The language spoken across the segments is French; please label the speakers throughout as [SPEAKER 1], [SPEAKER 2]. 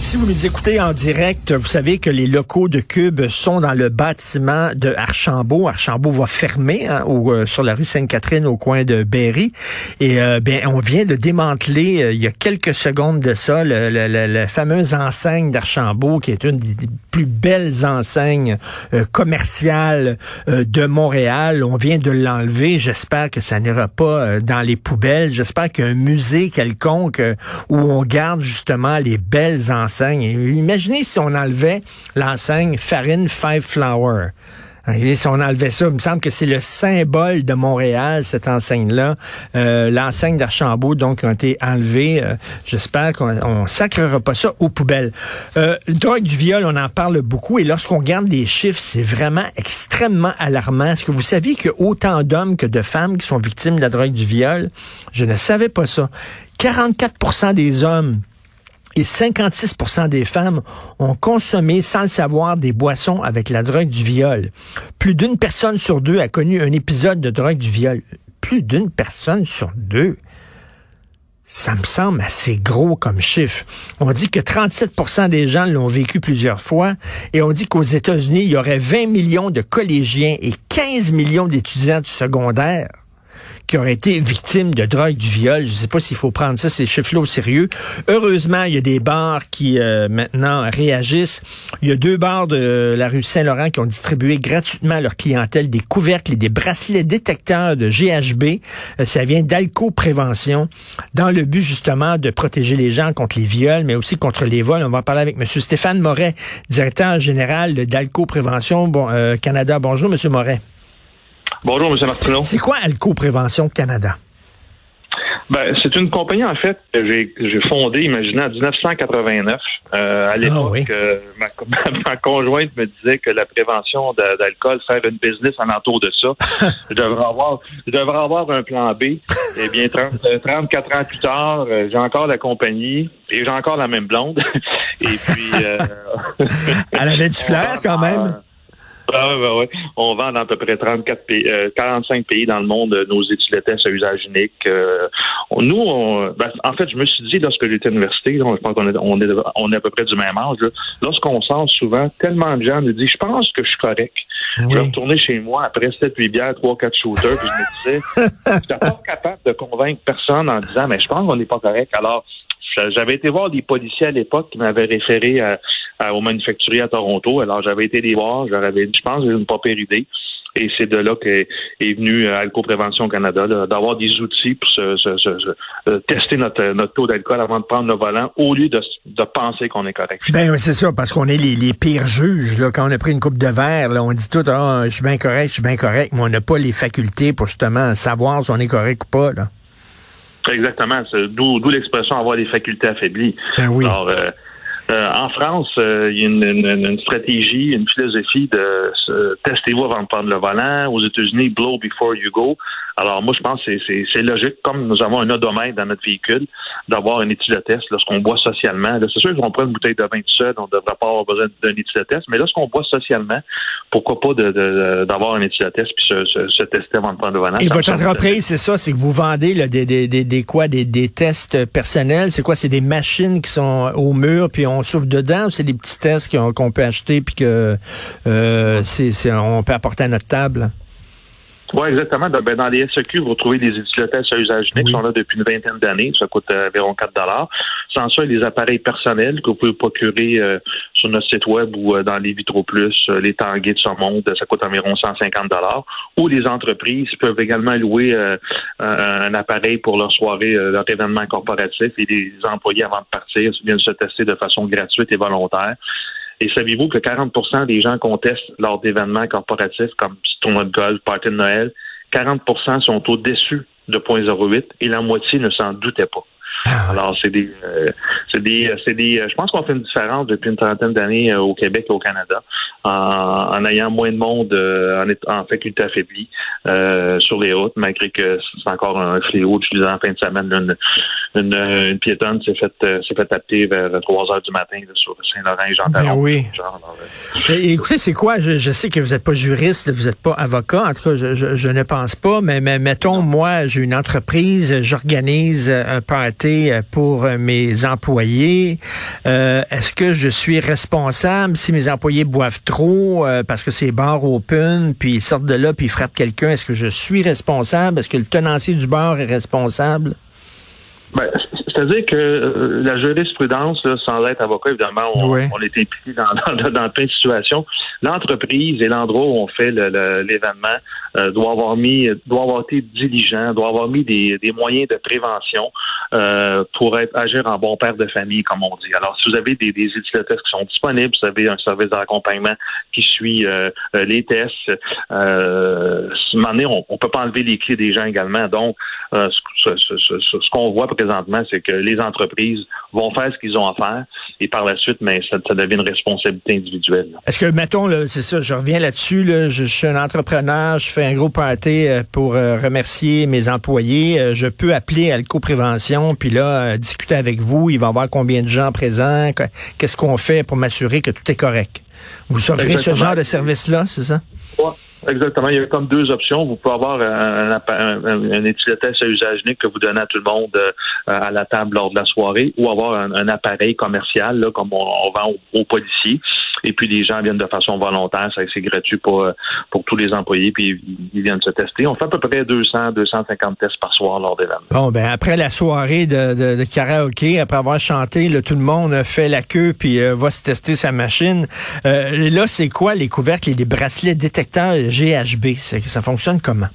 [SPEAKER 1] Si vous nous écoutez en direct, vous savez que les locaux de Cube sont dans le bâtiment de Archambault. Archambault va fermer hein, euh, sur la rue Sainte-Catherine au coin de Berry. Et euh, bien, on vient de démanteler euh, il y a quelques secondes de ça la fameuse enseigne d'Archambault, qui est une des plus belles enseignes commerciales de Montréal. On vient de l'enlever. J'espère que ça n'ira pas dans les poubelles. J'espère qu'un musée quelconque où on garde justement les belles enseignes Imaginez si on enlevait l'enseigne Farine Five Flower. Si on enlevait ça, il me semble que c'est le symbole de Montréal, cette enseigne-là. Euh, l'enseigne d'Archambault, donc, a été enlevée. Euh, j'espère qu'on sacrera pas ça aux poubelles. Euh, drogue du viol, on en parle beaucoup. Et lorsqu'on regarde les chiffres, c'est vraiment extrêmement alarmant. Est-ce que vous saviez qu'il y a autant d'hommes que de femmes qui sont victimes de la drogue du viol? Je ne savais pas ça. 44% des hommes et 56 des femmes ont consommé sans le savoir des boissons avec la drogue du viol. Plus d'une personne sur deux a connu un épisode de drogue du viol. Plus d'une personne sur deux. Ça me semble assez gros comme chiffre. On dit que 37% des gens l'ont vécu plusieurs fois et on dit qu'aux États-Unis, il y aurait 20 millions de collégiens et 15 millions d'étudiants du secondaire qui auraient été victimes de drogue, du viol. Je ne sais pas s'il faut prendre ça, ces chiffres-là au sérieux. Heureusement, il y a des bars qui euh, maintenant réagissent. Il y a deux bars de la rue Saint-Laurent qui ont distribué gratuitement à leur clientèle des couvercles et des bracelets détecteurs de GHB. Euh, ça vient d'Alco Prévention, dans le but justement de protéger les gens contre les viols, mais aussi contre les vols. On va parler avec M. Stéphane Moret, directeur général d'Alco Prévention bon, euh, Canada. Bonjour, M. Moret.
[SPEAKER 2] Bonjour, M. Martineau.
[SPEAKER 1] C'est quoi Alco Prévention Canada?
[SPEAKER 2] Ben, c'est une compagnie, en fait, que j'ai, fondée, imaginez, en 1989. Euh, à ah l'époque, euh, ma, conjointe me disait que la prévention d'alcool, faire une business en entour de ça, je devrais avoir, je devrais avoir un plan B. Eh bien, 34 ans plus tard, euh, j'ai encore la compagnie et j'ai encore la même blonde. et puis...
[SPEAKER 1] Elle avait du flair, quand même.
[SPEAKER 2] Ah ouais, ouais. On vend dans à peu près 34 pays, 45 pays dans le monde euh, nos études à usage unique. Euh, nous, on, ben, en fait, je me suis dit lorsque j'étais à l'université, je pense qu'on est, on est, on est à peu près du même âge. Lorsqu'on sent souvent, tellement de gens me disent, je pense que je suis correct. Je vais retourner chez moi après 7-8 bières, 3-4 shooters, puis je me disais, je suis pas capable de convaincre personne en disant, mais je pense qu'on n'est pas correct. Alors, j'avais été voir des policiers à l'époque qui m'avaient référé au manufacturier à Toronto. Alors, j'avais été les voir. J'avais, je pense, j'ai une pas idée. Et c'est de là qu'est est venu euh, Alco Prévention Canada, d'avoir des outils pour se, tester notre, taux d'alcool avant de prendre le volant, au lieu de, de penser qu'on est correct.
[SPEAKER 1] Ben c'est ça, parce qu'on est les, les, pires juges. Là, quand on a pris une coupe de verre, là, on dit tout, ah, je suis bien correct, je suis bien correct, mais on n'a pas les facultés pour justement savoir si on est correct ou pas. Là.
[SPEAKER 2] Exactement. D'où l'expression avoir des facultés affaiblies.
[SPEAKER 1] Ben oui.
[SPEAKER 2] Alors, euh, euh, en France, euh, il y a une, stratégie, une philosophie de testez-vous avant de prendre le volant. Aux États-Unis, blow before you go. Alors moi, je pense que c'est logique, comme nous avons un odomètre dans notre véhicule, d'avoir une étude de test lorsqu'on boit socialement. C'est sûr qu'on prend une bouteille de vin tout seul, on ne devrait pas avoir besoin d'une étude de test, mais lorsqu'on boit socialement, pourquoi pas d'avoir de, une étude de test puis se, tester avant de prendre le volant?
[SPEAKER 1] Et votre entreprise, c'est ça, c'est que vous vendez des, des, des, quoi, des, des tests personnels? C'est quoi? C'est des machines qui sont au mur puis on souffle dedans ou c'est des petits tests qu'on peut acheter puis que euh, c'est on peut apporter à notre table?
[SPEAKER 2] Oui, exactement. Ben, dans les SEQ, vous trouvez des études à usage unique qui sont là depuis une vingtaine d'années. Ça coûte euh, environ 4 Sans ça, des appareils personnels que vous pouvez procurer euh, sur notre site web ou euh, dans les Vitro Plus, les tangués de ce monde, ça coûte environ 150 Ou les entreprises peuvent également louer un appareil pour leur soirée, leur événement corporatif et les employés avant de partir viennent se tester de façon gratuite et volontaire. Et saviez-vous que 40% des gens contestent lors d'événements corporatifs comme tournoi de golf, party de Noël, 40% sont au-dessus de 0.08 et la moitié ne s'en doutait pas. Ah. Alors, c'est des, c'est des, c'est des, je pense qu'on fait une différence depuis une trentaine d'années au Québec et au Canada en, ayant moins de monde en, en faculté affaiblie sur les routes, malgré que c'est encore un fléau. Je disais en fin de semaine, une, une, piétonne s'est fait, s'est fait taper vers 3 heures du matin sur Saint-Laurent et Jean
[SPEAKER 1] ben oui. écoutez, c'est quoi? Je, je, sais que vous n'êtes pas juriste, vous n'êtes pas avocat. En tout cas, je, je, je ne pense pas. Mais, mais mettons, moi, j'ai une entreprise, j'organise un party pour mes employés. Euh, Est-ce que je suis responsable si mes employés boivent trop euh, parce que c'est bar open, puis ils sortent de là, puis ils frappent quelqu'un? Est-ce que je suis responsable? Est-ce que le tenancier du bar est responsable?
[SPEAKER 2] Ben, c'est-à-dire que euh, la jurisprudence, sans être avocat, évidemment, on, on est impliqué dans, dans, dans, plein de situations. L'entreprise et l'endroit où on fait l'événement euh, doit avoir mis, doit avoir été diligent, doit avoir mis des, des moyens de prévention euh, pour être, agir en bon père de famille, comme on dit. Alors, si vous avez des, des utilisateurs qui sont disponibles, vous avez un service d'accompagnement qui suit euh, les tests. Euh, on, on peut pas enlever les clés des gens également. Donc, ce, ce, ce, ce qu'on voit présentement, c'est que les entreprises vont faire ce qu'ils ont à faire et par la suite, mais ça, devient une responsabilité individuelle.
[SPEAKER 1] Est-ce que, mettons, c'est ça, je reviens là-dessus, là, je, suis un entrepreneur, je fais un gros party euh, pour euh, remercier mes employés, euh, je peux appeler Alco-Prévention, puis là, discuter avec vous, il va y avoir combien de gens présents, qu'est-ce qu'on fait pour m'assurer que tout est correct? Vous offrez ce genre de service-là, c'est ça?
[SPEAKER 2] Exactement. Il y a comme deux options. Vous pouvez avoir un, un, un, à usage unique que vous donnez à tout le monde euh, à la table lors de la soirée ou avoir un, appareil commercial là, comme on, vend aux, policiers. Et puis les gens viennent de façon volontaire, c'est gratuit pour, euh, pour tous les employés, puis ils viennent se tester. On fait à peu près 200, 250 tests par soir lors des l'événement.
[SPEAKER 1] Bon, ben après la soirée de, de, de karaoké, après avoir chanté, tout le monde fait la queue puis euh, va se tester sa machine. là, c'est quoi les couvercles et les bracelets détecteurs GHB? Ça fonctionne comment?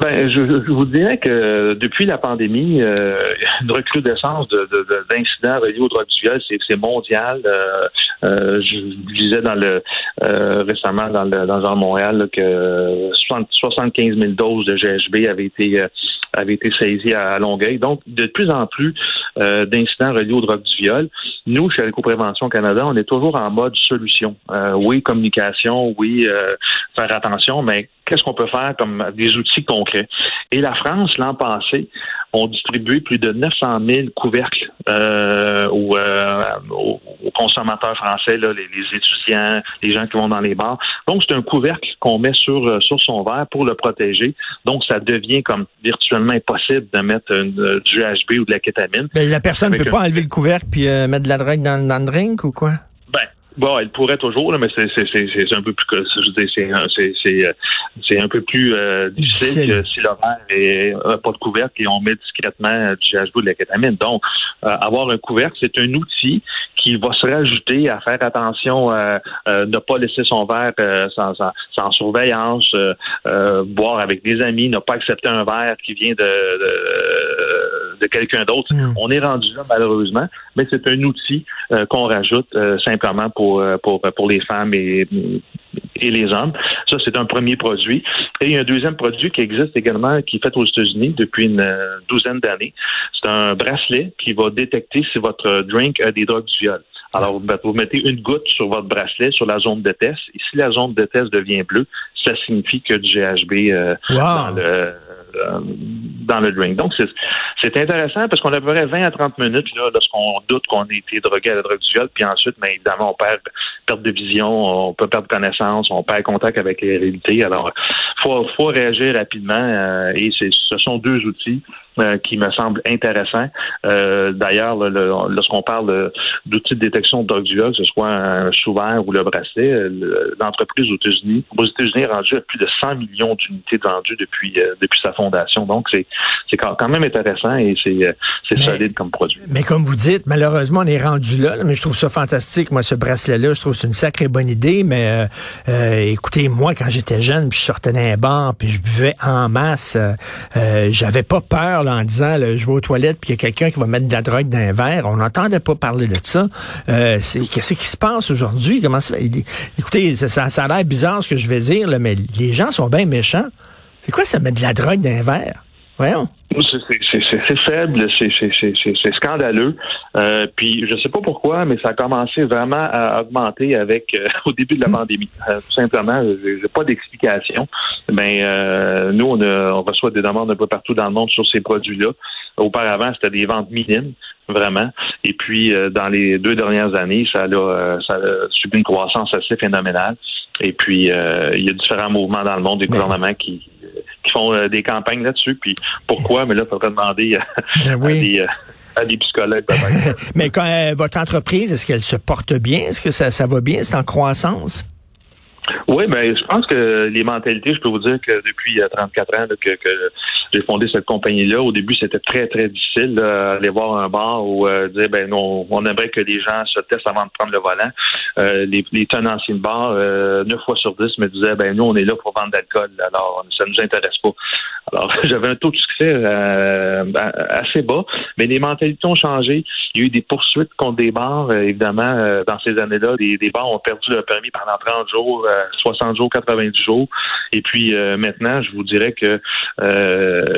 [SPEAKER 2] Ben, je, vous dirais que depuis la pandémie, euh, une recrudescence de, d'incidents reliés aux drogues du viol, c'est, mondial. Euh, euh, je disais dans le euh, récemment dans le dans le Montréal que 75 000 doses de GHB avaient été avaient été saisies à, Longueuil. Donc, de plus en plus d'incidents reliés aux drogues du viol. Nous, chez Prévention Canada, on est toujours en mode solution. oui, communication, oui, faire attention, mais qu'est-ce qu'on peut faire comme des outils concrets. Et la France, l'an passé, ont distribué plus de 900 000 couvercles euh, euh, aux, consommateurs français, là, les, étudiants, les gens qui vont dans les bars. Donc, c'est un couvercle qu'on met sur, euh, sur son verre pour le protéger. Donc, ça devient comme virtuellement impossible de mettre une, du GHB ou de la kétamine.
[SPEAKER 1] Mais la personne ne peut pas enlever le couvercle puis mettre de la drogue dans, dans le drink ou quoi?
[SPEAKER 2] Bon, elle pourrait toujours, là, mais c'est un peu plus c'est c'est un peu plus euh, difficile que si l'horaire est pas de couvercle et on met discrètement du GHB de la kétamine. Donc, euh, avoir un couvercle, c'est un outil qui va se rajouter à faire attention, euh, euh ne pas laisser son verre sans, sans, sans, surveillance, boire avec des amis, ne pas accepter un verre qui vient de, de, de quelqu'un d'autre. Hmm. On est rendu là malheureusement, mais c'est un outil qu'on rajoute simplement pour euh, pour, pour, les femmes et, et les hommes. Ça, c'est un premier produit. Et il y a un deuxième produit qui existe également, qui est fait aux États-Unis depuis une euh, douzaine d'années. C'est un bracelet qui va détecter si votre drink a des drogues du viol. Alors, vous mettez une goutte sur votre bracelet, sur la zone de test, et si la zone de test devient bleue, ça signifie que du GHB euh, dans le euh, dans le drink. Donc, c'est intéressant parce qu'on a à peu près 20 à 30 minutes lorsqu'on doute qu'on a été drogué à la drogue du viol, puis ensuite, mais évidemment, on perd perte de vision, on peut perdre connaissance, on perd contact avec les réalités. Alors, faut, faut réagir rapidement euh, et ce sont deux outils euh, qui me semblent intéressants. Euh, D'ailleurs, lorsqu'on parle d'outils de détection de que ce soit un souverain ou le bracelet, l'entreprise aux États-Unis, aux États-Unis est rendue à plus de 100 millions d'unités vendues depuis depuis sa fondation. Donc, c'est quand même intéressant et c'est solide comme produit.
[SPEAKER 1] Mais comme vous dites, malheureusement, on est rendu là, mais je trouve ça fantastique. Moi, ce bracelet-là, je trouve c'est une sacrée bonne idée, mais euh, euh, écoutez, moi, quand j'étais jeune, puis je sortais d'un bar, puis je buvais en masse, euh, j'avais pas peur en disant, je vais aux toilettes, puis il y a quelqu'un qui va mettre de la drogue dans un verre. On n'entendait pas parler de ça. Qu'est-ce qui se passe aujourd'hui? Comment ça Écoutez, ça, a l'air bizarre ce que je vais dire, mais les gens sont bien méchants. C'est quoi ça, mettre de la drogue dans un verre? Voyons.
[SPEAKER 2] C'est faible, c'est scandaleux. Euh, puis je sais pas pourquoi, mais ça a commencé vraiment à augmenter avec euh, au début de la pandémie. Euh, tout simplement, j'ai pas d'explication. Mais euh, nous, on, on, reçoit des demandes un peu partout dans le monde sur ces produits-là. Auparavant, c'était des ventes minimes, vraiment. Et puis, dans les deux dernières années, ça a, ça a subi une croissance assez phénoménale. Et puis, il y a différents mouvements dans le monde des gouvernements qui qui font euh, des campagnes là-dessus. Puis pourquoi? Mais là, il faudrait demander ben euh, à, des, psychologues.
[SPEAKER 1] Mais quand euh, votre entreprise, est-ce qu'elle se porte bien? Est-ce que ça, ça va bien? C'est en croissance?
[SPEAKER 2] Oui, ben je pense que les mentalités, je peux vous dire que depuis 34 ans que, que j'ai fondé cette compagnie-là, au début, c'était très, très difficile d'aller voir un bar ou dire ben non, on aimerait que les gens se testent avant de prendre le volant. Euh, les, les tenanciers de bar, euh, 9 fois sur 10 me disaient ben nous, on est là pour vendre d'alcool, alors ça nous intéresse pas. Alors, j'avais un taux de succès euh, assez bas, mais les mentalités ont changé. Il y a eu des poursuites contre des bars, euh, évidemment, euh, dans ces années-là. Des, des, bars ont perdu leur permis pendant 30 jours, 60 jours, 90 jours. Et puis maintenant, je vous dirais que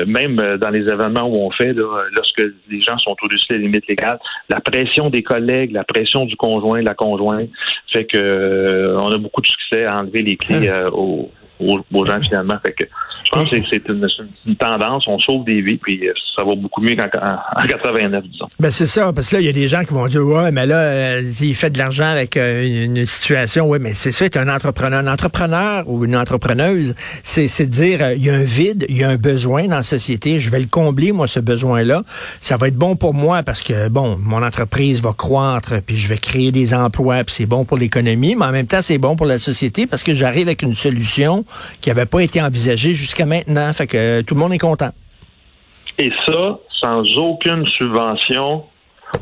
[SPEAKER 2] même dans les événements où on fait, lorsque les gens sont au-dessus des limites légales, la pression des collègues, la pression du conjoint, de la conjointe, fait que on a beaucoup de succès à enlever les clés hein? aux, aux, gens finalement. Fait que je pense que c'est une, tendance, on sauve des vies, puis euh, ça va beaucoup mieux qu'en 89, disons.
[SPEAKER 1] Ben c'est ça, parce que là, il y a des gens qui vont dire Ouais, mais là, euh, il fait de l'argent avec euh, une, situation, oui, mais c'est ça, être un entrepreneur. Un entrepreneur ou une entrepreneuse, c'est dire il y a un vide, il y a un besoin dans la société, je vais le combler, moi, ce besoin-là. Ça va être bon pour moi parce que, bon, mon entreprise va croître, puis je vais créer des emplois, puis c'est bon pour l'économie, mais en même temps, c'est bon pour la société parce que j'arrive avec une solution qui n'avait pas été envisagé jusqu'à maintenant. Fait que euh, tout le monde est content.
[SPEAKER 2] Et ça, sans aucune subvention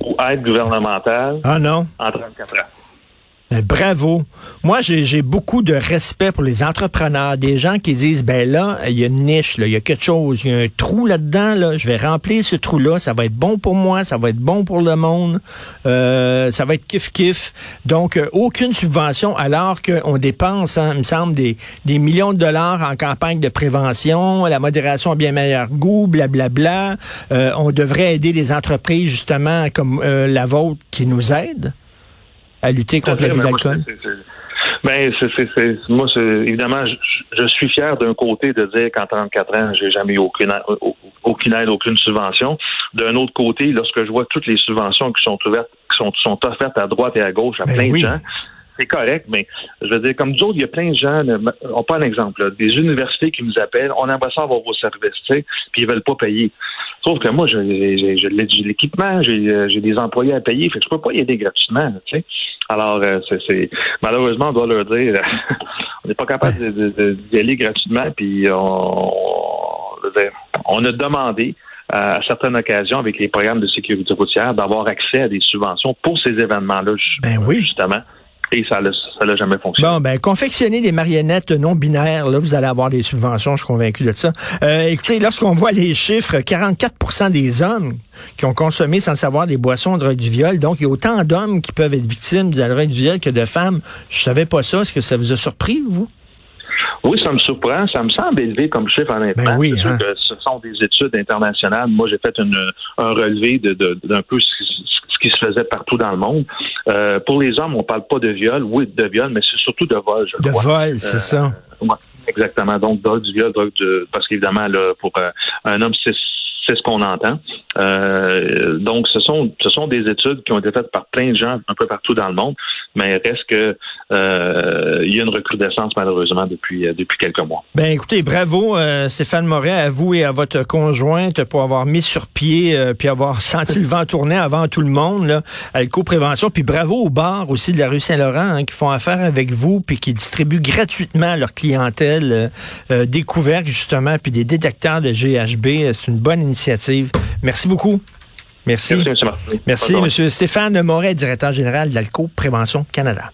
[SPEAKER 2] ou aide gouvernementale.
[SPEAKER 1] Ah non.
[SPEAKER 2] En 34 ans.
[SPEAKER 1] Ben, bravo. Moi, j'ai beaucoup de respect pour les entrepreneurs, des gens qui disent, ben là, il y a une niche, il y a quelque chose, il y a un trou là-dedans, là, je vais remplir ce trou-là, ça va être bon pour moi, ça va être bon pour le monde, euh, ça va être kiff-kiff. Donc, euh, aucune subvention, alors qu'on dépense, hein, il me semble, des, des millions de dollars en campagne de prévention, la modération a bien meilleur goût, blablabla. Bla, bla. Euh, on devrait aider les entreprises, justement, comme la vôtre, qui nous aident à lutter contre l'abus d'alcool?
[SPEAKER 2] Ben, c'est, moi, évidemment, je, suis fier d'un côté de dire qu'en 34 ans, j'ai jamais eu aucune, aucune aide, aucune subvention. D'un autre côté, lorsque je vois toutes les subventions qui sont ouvertes, qui sont, sont offertes à droite et à gauche à ben plein de gens, c'est correct, mais je veux dire, comme d'autres, il y a plein de gens, on prend un exemple, des universités qui nous appellent, on aimerait ça avoir vos services, tu sais, puis ils veulent pas payer. Sauf que moi, j'ai l'équipement, j'ai des employés à payer, fait que je peux pas y aider gratuitement, tu sais. Alors, euh, c'est malheureusement, on doit leur dire, on n'est pas capable d'y aller gratuitement, puis on, on a demandé à certaines occasions avec les programmes de sécurité routière d'avoir accès à des subventions pour ces événements-là,
[SPEAKER 1] ben oui.
[SPEAKER 2] justement. Et ça n'a jamais fonctionné.
[SPEAKER 1] Bon, ben, confectionner des marionnettes non binaires, là, vous allez avoir des subventions, je suis convaincu de ça. Euh, écoutez, lorsqu'on voit les chiffres, 44% des hommes qui ont consommé sans le savoir des boissons de drogue du viol, donc il y a autant d'hommes qui peuvent être victimes de la drogue du viol que de femmes. Je savais pas ça. Est-ce que ça vous a surpris, vous?
[SPEAKER 2] Oui, ça me surprend. Ça me semble élevé comme chiffre, honnêtement. Ben
[SPEAKER 1] oui, hein.
[SPEAKER 2] que ce sont des études internationales. Moi, j'ai fait une, un relevé d'un de, peu ce, qui se faisait partout dans le monde. Euh, pour les hommes, on parle pas de viol, oui, de viol, mais c'est surtout de vol, je
[SPEAKER 1] de
[SPEAKER 2] crois.
[SPEAKER 1] De vol, c'est ça.
[SPEAKER 2] Euh, exactement. Donc, drogue du viol, drogue du... Parce qu'évidemment, là, pour euh, un homme, c'est c'est ce qu'on entend. Euh, donc, ce sont, ce sont des études qui ont été faites par plein de gens un peu partout dans le monde, mais reste que euh, il y a une recrudescence malheureusement depuis euh, depuis quelques mois.
[SPEAKER 1] Ben écoutez, bravo Stéphane Moret, à vous et à votre conjointe pour avoir mis sur pied puis avoir senti le vent tourner avant tout le monde là, à l'éco-prévention. Puis bravo aux bars aussi de la rue Saint-Laurent hein, qui font affaire avec vous puis qui distribuent gratuitement leur clientèle découverte justement puis des détecteurs de GHB. C'est une bonne initiative. Merci beaucoup. Merci.
[SPEAKER 2] Merci, M.
[SPEAKER 1] Merci, M. Stéphane Moret, directeur général d'Alco Prévention Canada.